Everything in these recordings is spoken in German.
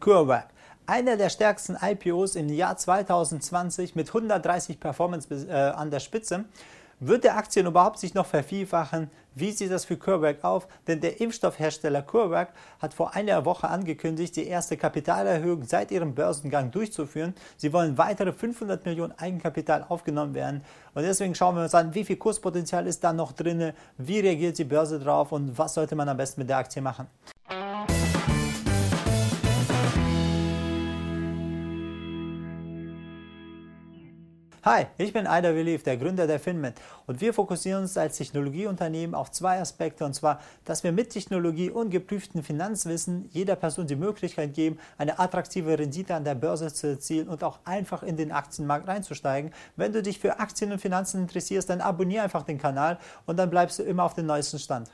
CureVac, einer der stärksten IPOs im Jahr 2020 mit 130 Performance äh, an der Spitze. Wird der Aktien überhaupt sich noch vervielfachen? Wie sieht das für CureVac auf? Denn der Impfstoffhersteller CureVac hat vor einer Woche angekündigt, die erste Kapitalerhöhung seit ihrem Börsengang durchzuführen. Sie wollen weitere 500 Millionen Eigenkapital aufgenommen werden. Und deswegen schauen wir uns an, wie viel Kurspotenzial ist da noch drin, wie reagiert die Börse drauf und was sollte man am besten mit der Aktie machen. Hi, ich bin Aida Relief, der Gründer der Finment und wir fokussieren uns als Technologieunternehmen auf zwei Aspekte und zwar, dass wir mit Technologie und geprüftem Finanzwissen jeder Person die Möglichkeit geben, eine attraktive Rendite an der Börse zu erzielen und auch einfach in den Aktienmarkt reinzusteigen. Wenn du dich für Aktien und Finanzen interessierst, dann abonniere einfach den Kanal und dann bleibst du immer auf dem neuesten Stand.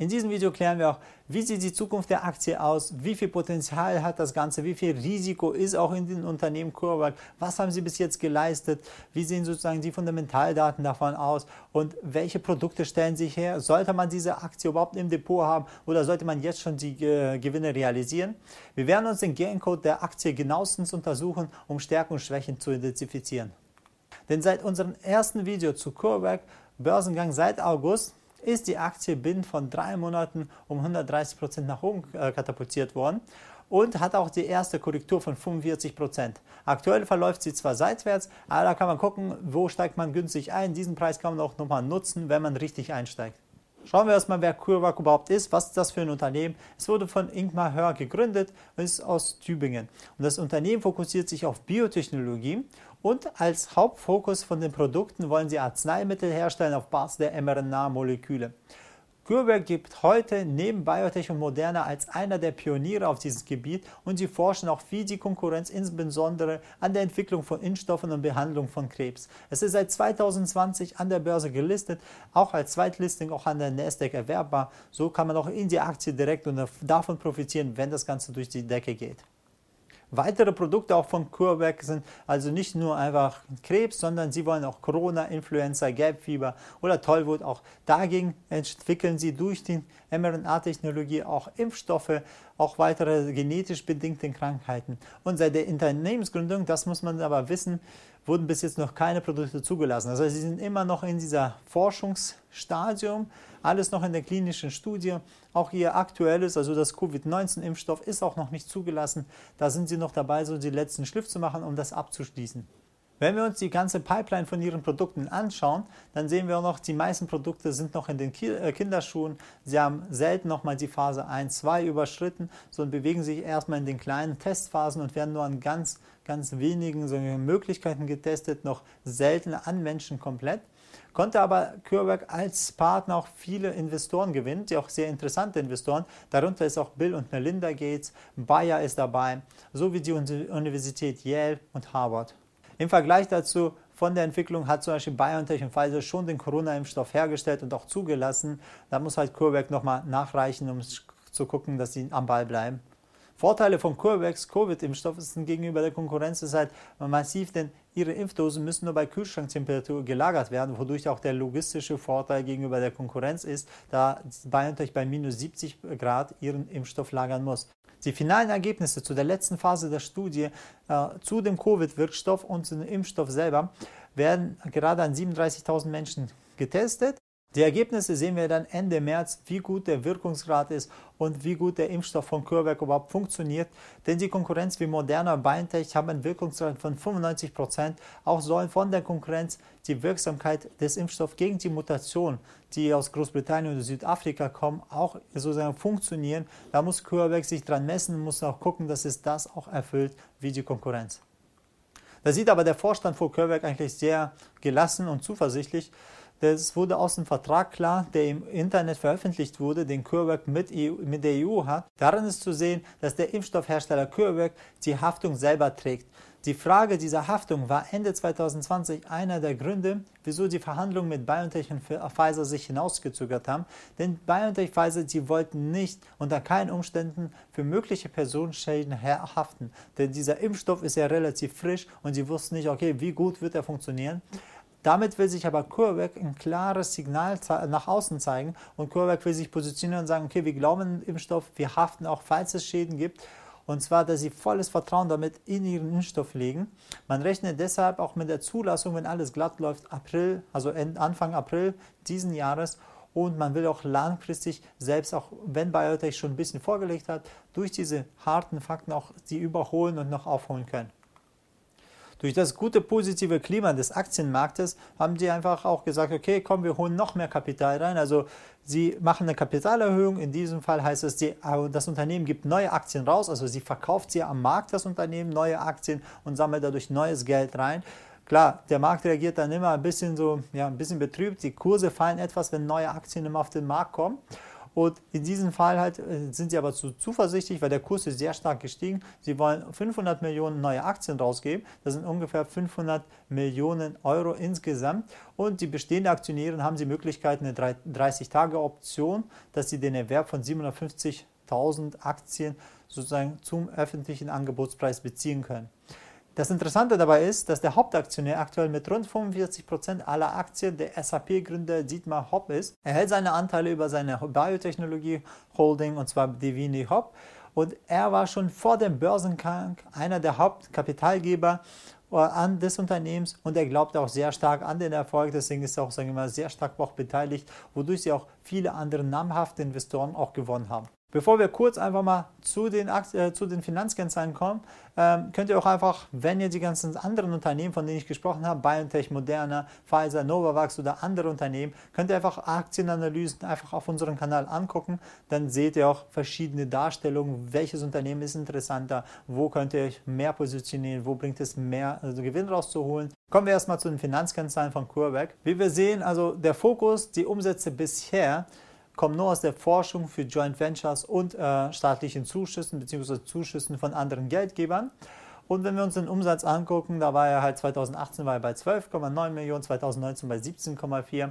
In diesem Video klären wir auch, wie sieht die Zukunft der Aktie aus, wie viel Potenzial hat das Ganze, wie viel Risiko ist auch in den Unternehmen CureVac, was haben sie bis jetzt geleistet, wie sehen sozusagen die Fundamentaldaten davon aus? Und welche Produkte stellen sich her, sollte man diese Aktie überhaupt im Depot haben oder sollte man jetzt schon die äh, Gewinne realisieren. Wir werden uns den Gencode der Aktie genauestens untersuchen, um Stärken und Schwächen zu identifizieren. Denn seit unserem ersten Video zu CureVac, Börsengang seit August, ist die Aktie binnen von drei Monaten um 130 Prozent nach oben äh, katapultiert worden und hat auch die erste Korrektur von 45 Prozent. Aktuell verläuft sie zwar seitwärts, aber da kann man gucken, wo steigt man günstig ein. Diesen Preis kann man auch nochmal nutzen, wenn man richtig einsteigt. Schauen wir erstmal, wer CureVac überhaupt ist. Was ist das für ein Unternehmen? Es wurde von Ingmar Hör gegründet und ist aus Tübingen. Und das Unternehmen fokussiert sich auf Biotechnologie und als Hauptfokus von den Produkten wollen sie Arzneimittel herstellen auf Basis der mRNA-Moleküle. CureVac gibt heute neben Biotech und Moderna als einer der Pioniere auf diesem Gebiet und sie forschen auch wie die Konkurrenz insbesondere an der Entwicklung von Impfstoffen und Behandlung von Krebs. Es ist seit 2020 an der Börse gelistet, auch als Zweitlisting auch an der Nasdaq erwerbbar. So kann man auch in die Aktie direkt und davon profitieren, wenn das Ganze durch die Decke geht. Weitere Produkte auch von CureVac sind also nicht nur einfach Krebs, sondern sie wollen auch Corona, Influenza, Gelbfieber oder Tollwut. Auch dagegen entwickeln sie durch die mRNA-Technologie auch Impfstoffe, auch weitere genetisch bedingte Krankheiten. Und seit der Unternehmensgründung, das muss man aber wissen, wurden bis jetzt noch keine Produkte zugelassen. Also sie sind immer noch in dieser Forschungsstadium, alles noch in der klinischen Studie. Auch ihr aktuelles, also das Covid-19-Impfstoff ist auch noch nicht zugelassen. Da sind sie noch dabei, so die letzten Schliff zu machen, um das abzuschließen. Wenn wir uns die ganze Pipeline von ihren Produkten anschauen, dann sehen wir auch noch, die meisten Produkte sind noch in den äh, Kinderschuhen. Sie haben selten noch mal die Phase 1, 2 überschritten, sondern bewegen sich erstmal in den kleinen Testphasen und werden nur an ganz, ganz wenigen Möglichkeiten getestet, noch selten an Menschen komplett konnte aber CureVac als Partner auch viele Investoren gewinnen, die auch sehr interessante Investoren. Darunter ist auch Bill und Melinda Gates, Bayer ist dabei, sowie die Universität Yale und Harvard. Im Vergleich dazu von der Entwicklung hat zum Beispiel BioNTech und Pfizer schon den Corona-Impfstoff hergestellt und auch zugelassen. Da muss halt CureVac nochmal nachreichen, um zu gucken, dass sie am Ball bleiben. Vorteile von CureVacs Covid-Impfstoff sind gegenüber der Konkurrenz ist halt massiv, denn ihre Impfdosen müssen nur bei Kühlschranktemperatur gelagert werden, wodurch auch der logistische Vorteil gegenüber der Konkurrenz ist, da BioNTech bei minus 70 Grad ihren Impfstoff lagern muss. Die finalen Ergebnisse zu der letzten Phase der Studie äh, zu dem Covid-Wirkstoff und zu dem Impfstoff selber werden gerade an 37.000 Menschen getestet. Die Ergebnisse sehen wir dann Ende März, wie gut der Wirkungsgrad ist und wie gut der Impfstoff von CureVac überhaupt funktioniert. Denn die Konkurrenz wie Moderna und BioNTech haben einen Wirkungsgrad von 95 Prozent. Auch sollen von der Konkurrenz die Wirksamkeit des Impfstoffs gegen die Mutation, die aus Großbritannien oder Südafrika kommen, auch sozusagen funktionieren. Da muss CureVac sich dran messen und muss auch gucken, dass es das auch erfüllt wie die Konkurrenz. Da sieht aber der Vorstand von CureVac eigentlich sehr gelassen und zuversichtlich. Das wurde aus dem Vertrag klar, der im Internet veröffentlicht wurde, den CureVac mit, EU, mit der EU hat. Darin ist zu sehen, dass der Impfstoffhersteller CureVac die Haftung selber trägt. Die Frage dieser Haftung war Ende 2020 einer der Gründe, wieso die Verhandlungen mit BioNTech und Pfizer sich hinausgezögert haben. Denn BioNTech Pfizer, die wollten nicht unter keinen Umständen für mögliche Personenschäden haften. Denn dieser Impfstoff ist ja relativ frisch und sie wussten nicht, okay, wie gut wird er funktionieren. Damit will sich aber CureVac ein klares Signal nach außen zeigen und CureVac will sich positionieren und sagen, okay, wir glauben den Impfstoff, wir haften auch, falls es Schäden gibt. Und zwar, dass sie volles Vertrauen damit in ihren Impfstoff legen. Man rechnet deshalb auch mit der Zulassung, wenn alles glatt läuft, April, also Anfang April diesen Jahres. Und man will auch langfristig, selbst auch wenn BioNTech schon ein bisschen vorgelegt hat, durch diese harten Fakten auch die überholen und noch aufholen können. Durch das gute positive Klima des Aktienmarktes haben die einfach auch gesagt, okay, komm, wir holen noch mehr Kapital rein. Also sie machen eine Kapitalerhöhung. In diesem Fall heißt es, die, das Unternehmen gibt neue Aktien raus. Also sie verkauft sie am Markt, das Unternehmen, neue Aktien und sammelt dadurch neues Geld rein. Klar, der Markt reagiert dann immer ein bisschen so, ja, ein bisschen betrübt. Die Kurse fallen etwas, wenn neue Aktien immer auf den Markt kommen. Und in diesem Fall halt äh, sind sie aber zu zuversichtlich, weil der Kurs ist sehr stark gestiegen. Sie wollen 500 Millionen neue Aktien rausgeben. Das sind ungefähr 500 Millionen Euro insgesamt. Und die bestehenden Aktionäre haben die Möglichkeit, eine 30-Tage-Option, dass sie den Erwerb von 750.000 Aktien sozusagen zum öffentlichen Angebotspreis beziehen können. Das Interessante dabei ist, dass der Hauptaktionär aktuell mit rund 45 Prozent aller Aktien der SAP-Gründer Dietmar Hopp ist. Er hält seine Anteile über seine Biotechnologie-Holding und zwar Divini Hopp. Und er war schon vor dem Börsengang einer der Hauptkapitalgeber äh, an des Unternehmens und er glaubt auch sehr stark an den Erfolg, deswegen ist er auch sagen wir mal, sehr stark auch beteiligt, wodurch sie auch viele andere namhafte Investoren auch gewonnen haben. Bevor wir kurz einfach mal zu den, äh, zu den Finanzkennzahlen kommen, ähm, könnt ihr auch einfach, wenn ihr die ganzen anderen Unternehmen, von denen ich gesprochen habe, BioNTech, Moderna, Pfizer, Novavax oder andere Unternehmen, könnt ihr einfach Aktienanalysen einfach auf unserem Kanal angucken. Dann seht ihr auch verschiedene Darstellungen, welches Unternehmen ist interessanter, wo könnt ihr euch mehr positionieren, wo bringt es mehr also Gewinn rauszuholen. Kommen wir erstmal zu den Finanzkennzahlen von CureVac. Wie wir sehen, also der Fokus, die Umsätze bisher, kommen nur aus der Forschung für Joint Ventures und äh, staatlichen Zuschüssen bzw. Zuschüssen von anderen Geldgebern. Und wenn wir uns den Umsatz angucken, da war er halt 2018 war er bei 12,9 Millionen, 2019 bei 17,4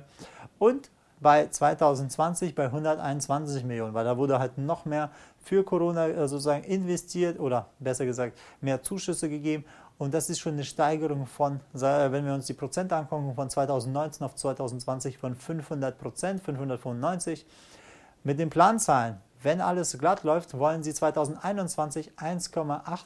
und bei 2020 bei 121 Millionen, weil da wurde halt noch mehr für Corona äh, sozusagen investiert oder besser gesagt mehr Zuschüsse gegeben und das ist schon eine Steigerung von, wenn wir uns die Prozente angucken, von 2019 auf 2020 von 500 Prozent, 595. Mit den Planzahlen, wenn alles glatt läuft, wollen sie 2021 1,8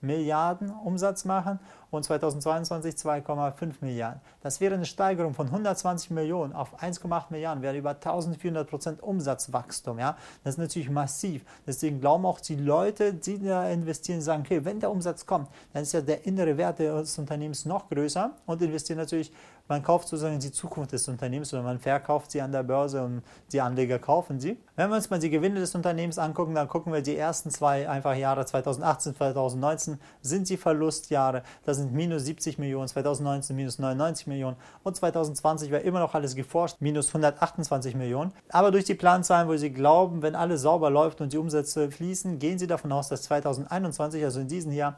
Milliarden Umsatz machen und 2022 2,5 Milliarden. Das wäre eine Steigerung von 120 Millionen auf 1,8 Milliarden, wäre über 1400 Prozent Umsatzwachstum. Ja? Das ist natürlich massiv. Deswegen glauben auch die Leute, die da investieren, sagen, okay, wenn der Umsatz kommt, dann ist ja der innere Wert des Unternehmens noch größer und investieren natürlich man kauft sozusagen die Zukunft des Unternehmens oder man verkauft sie an der Börse und die Anleger kaufen sie. Wenn wir uns mal die Gewinne des Unternehmens angucken, dann gucken wir die ersten zwei einfach Jahre 2018, 2019 sind die Verlustjahre. Das sind minus 70 Millionen, 2019 minus 99 Millionen und 2020 war immer noch alles geforscht, minus 128 Millionen. Aber durch die Planzahlen, wo sie glauben, wenn alles sauber läuft und die Umsätze fließen, gehen sie davon aus, dass 2021, also in diesem Jahr,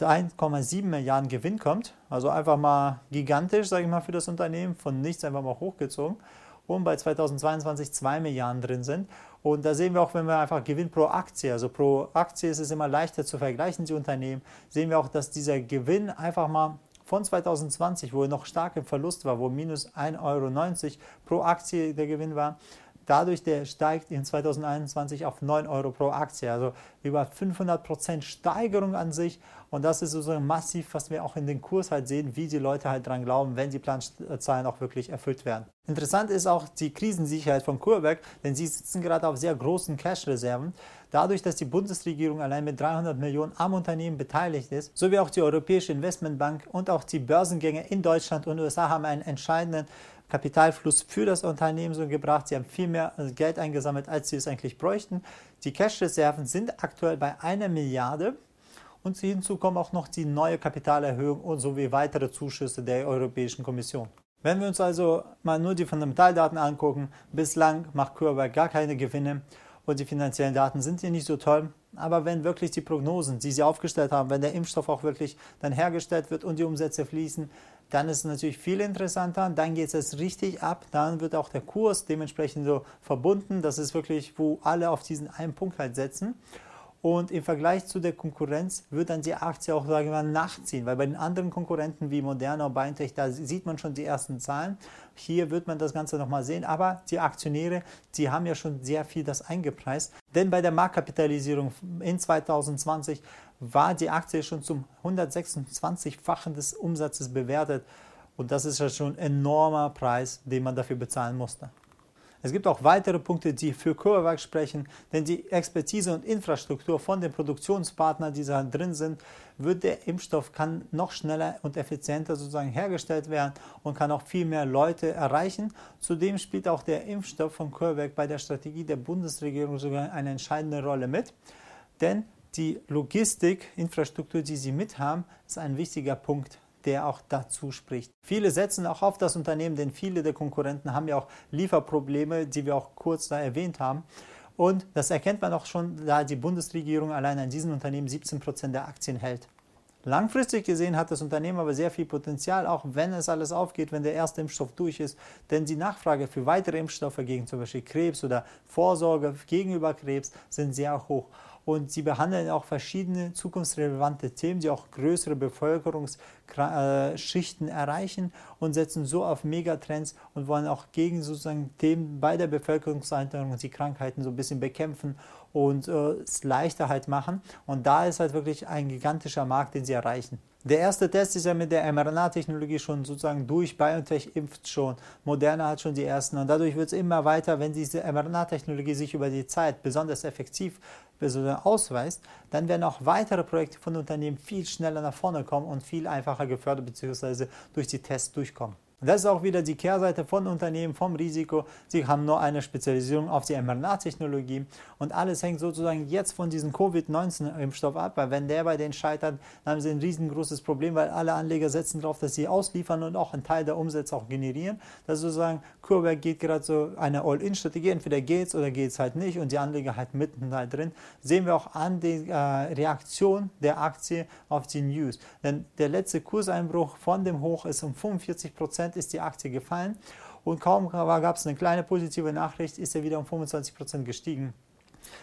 1,7 Milliarden Gewinn kommt. Also einfach mal gigantisch, sage ich mal, für das Unternehmen, von nichts einfach mal hochgezogen. Und bei 2022 2 Milliarden drin sind. Und da sehen wir auch, wenn wir einfach Gewinn pro Aktie, also pro Aktie ist es immer leichter zu vergleichen, die Unternehmen, sehen wir auch, dass dieser Gewinn einfach mal von 2020, wo er noch stark im Verlust war, wo minus 1,90 Euro pro Aktie der Gewinn war, dadurch der steigt in 2021 auf 9 Euro pro Aktie, also über 500 Prozent Steigerung an sich und das ist so massiv, was wir auch in den Kurs halt sehen, wie die Leute halt dran glauben, wenn die Planzahlen auch wirklich erfüllt werden. Interessant ist auch die Krisensicherheit von CureVac, denn sie sitzen gerade auf sehr großen Cash-Reserven. Dadurch, dass die Bundesregierung allein mit 300 Millionen am Unternehmen beteiligt ist, sowie auch die Europäische Investmentbank und auch die Börsengänge in Deutschland und USA haben einen entscheidenden Kapitalfluss für das Unternehmen so gebracht. Sie haben viel mehr Geld eingesammelt, als sie es eigentlich bräuchten. Die Cash-Reserven sind aktuell bei einer Milliarde. Und hinzu kommen auch noch die neue Kapitalerhöhung und sowie weitere Zuschüsse der Europäischen Kommission. Wenn wir uns also mal nur die Fundamentaldaten angucken, bislang macht CureVac gar keine Gewinne und die finanziellen Daten sind hier nicht so toll. Aber wenn wirklich die Prognosen, die sie aufgestellt haben, wenn der Impfstoff auch wirklich dann hergestellt wird und die Umsätze fließen, dann ist es natürlich viel interessanter. Dann geht es richtig ab. Dann wird auch der Kurs dementsprechend so verbunden. Das ist wirklich, wo alle auf diesen einen Punkt halt setzen. Und im Vergleich zu der Konkurrenz wird dann die Aktie auch, sagen wir mal, nachziehen, weil bei den anderen Konkurrenten wie Moderna und BioNTech, da sieht man schon die ersten Zahlen. Hier wird man das Ganze nochmal sehen, aber die Aktionäre, die haben ja schon sehr viel das eingepreist. Denn bei der Marktkapitalisierung in 2020 war die Aktie schon zum 126-fachen des Umsatzes bewertet. Und das ist ja schon ein enormer Preis, den man dafür bezahlen musste. Es gibt auch weitere Punkte, die für CureVac sprechen, denn die Expertise und Infrastruktur von den Produktionspartnern, die da drin sind, wird der Impfstoff kann noch schneller und effizienter sozusagen hergestellt werden und kann auch viel mehr Leute erreichen. Zudem spielt auch der Impfstoff von CureVac bei der Strategie der Bundesregierung sogar eine entscheidende Rolle mit, denn die Logistik, Infrastruktur, die sie mit haben, ist ein wichtiger Punkt der auch dazu spricht. Viele setzen auch auf das Unternehmen, denn viele der Konkurrenten haben ja auch Lieferprobleme, die wir auch kurz da erwähnt haben. Und das erkennt man auch schon, da die Bundesregierung allein an diesem Unternehmen 17 Prozent der Aktien hält. Langfristig gesehen hat das Unternehmen aber sehr viel Potenzial, auch wenn es alles aufgeht, wenn der erste Impfstoff durch ist. Denn die Nachfrage für weitere Impfstoffe gegen zum Beispiel Krebs oder Vorsorge gegenüber Krebs sind sehr hoch und sie behandeln auch verschiedene zukunftsrelevante Themen, die auch größere Bevölkerungsschichten erreichen und setzen so auf Megatrends und wollen auch gegen sozusagen Themen bei der Bevölkerungseinteilung und die Krankheiten so ein bisschen bekämpfen und äh, es leichter halt machen. Und da ist halt wirklich ein gigantischer Markt, den sie erreichen. Der erste Test ist ja mit der mRNA-Technologie schon sozusagen durch. BioNTech impft schon, Moderna hat schon die ersten und dadurch wird es immer weiter, wenn diese mRNA-Technologie sich über die Zeit besonders effektiv ausweist, dann werden auch weitere Projekte von Unternehmen viel schneller nach vorne kommen und viel einfacher gefördert bzw. durch die Tests durchkommen. Das ist auch wieder die Kehrseite von Unternehmen, vom Risiko. Sie haben nur eine Spezialisierung auf die mRNA-Technologie und alles hängt sozusagen jetzt von diesem Covid-19-Impfstoff ab, weil wenn der bei denen scheitert, dann haben sie ein riesengroßes Problem, weil alle Anleger setzen darauf, dass sie ausliefern und auch einen Teil der Umsätze auch generieren. Das ist sozusagen, CureVac geht gerade so eine All-In-Strategie, entweder geht es oder geht es halt nicht und die Anleger halt mitten da drin. Sehen wir auch an der äh, Reaktion der Aktie auf die News. Denn der letzte Kurseinbruch von dem Hoch ist um 45 Prozent ist die Aktie gefallen und kaum gab es eine kleine positive Nachricht, ist er wieder um 25 Prozent gestiegen.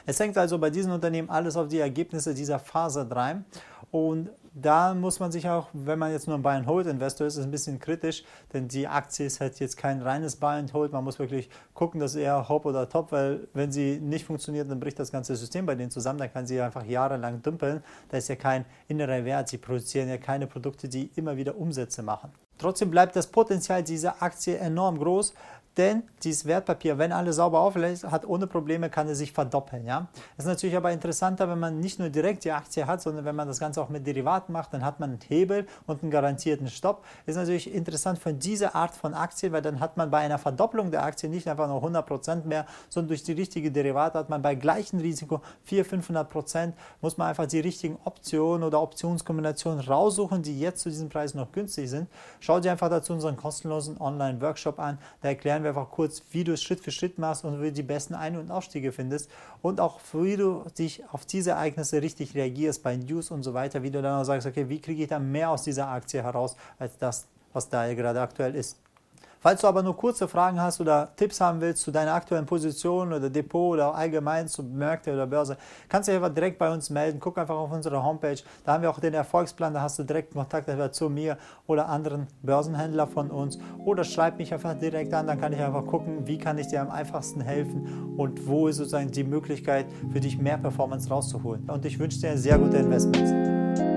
Es hängt also bei diesen Unternehmen alles auf die Ergebnisse dieser Phase 3 und da muss man sich auch, wenn man jetzt nur ein Buy-and-Hold-Investor ist, ist ein bisschen kritisch, denn die Aktie ist halt jetzt kein reines Buy-and-Hold. Man muss wirklich gucken, dass eher Hop oder Top, weil wenn sie nicht funktioniert, dann bricht das ganze System bei denen zusammen. Dann kann sie einfach jahrelang dümpeln. Da ist ja kein innerer Wert. Sie produzieren ja keine Produkte, die immer wieder Umsätze machen. Trotzdem bleibt das Potenzial dieser Aktie enorm groß, denn dieses Wertpapier, wenn alles sauber auflässt, hat ohne Probleme, kann es sich verdoppeln. Ja? Das ist natürlich aber interessanter, wenn man nicht nur direkt die Aktie hat, sondern wenn man das Ganze auch mit Derivaten macht, dann hat man einen Hebel und einen garantierten Stopp. Ist natürlich interessant für diese Art von Aktien, weil dann hat man bei einer Verdopplung der Aktie nicht einfach nur 100% mehr, sondern durch die richtige Derivate hat man bei gleichem Risiko 400, 500%, muss man einfach die richtigen Optionen oder Optionskombinationen raussuchen, die jetzt zu diesem Preis noch günstig sind. Schaut dir einfach dazu unseren kostenlosen Online-Workshop an, da erklären erklären wir einfach kurz, wie du es Schritt für Schritt machst und wie du die besten Ein- und Ausstiege findest und auch wie du dich auf diese Ereignisse richtig reagierst bei News und so weiter, wie du dann auch sagst, okay, wie kriege ich dann mehr aus dieser Aktie heraus, als das, was da gerade aktuell ist. Falls du aber nur kurze Fragen hast oder Tipps haben willst zu deiner aktuellen Position oder Depot oder allgemein zu Märkte oder Börse, kannst du dich einfach direkt bei uns melden. Guck einfach auf unsere Homepage. Da haben wir auch den Erfolgsplan. Da hast du direkt Kontakt zu mir oder anderen Börsenhändler von uns. Oder schreib mich einfach direkt an. Dann kann ich einfach gucken, wie kann ich dir am einfachsten helfen und wo ist sozusagen die Möglichkeit für dich mehr Performance rauszuholen. Und ich wünsche dir sehr gute Investments.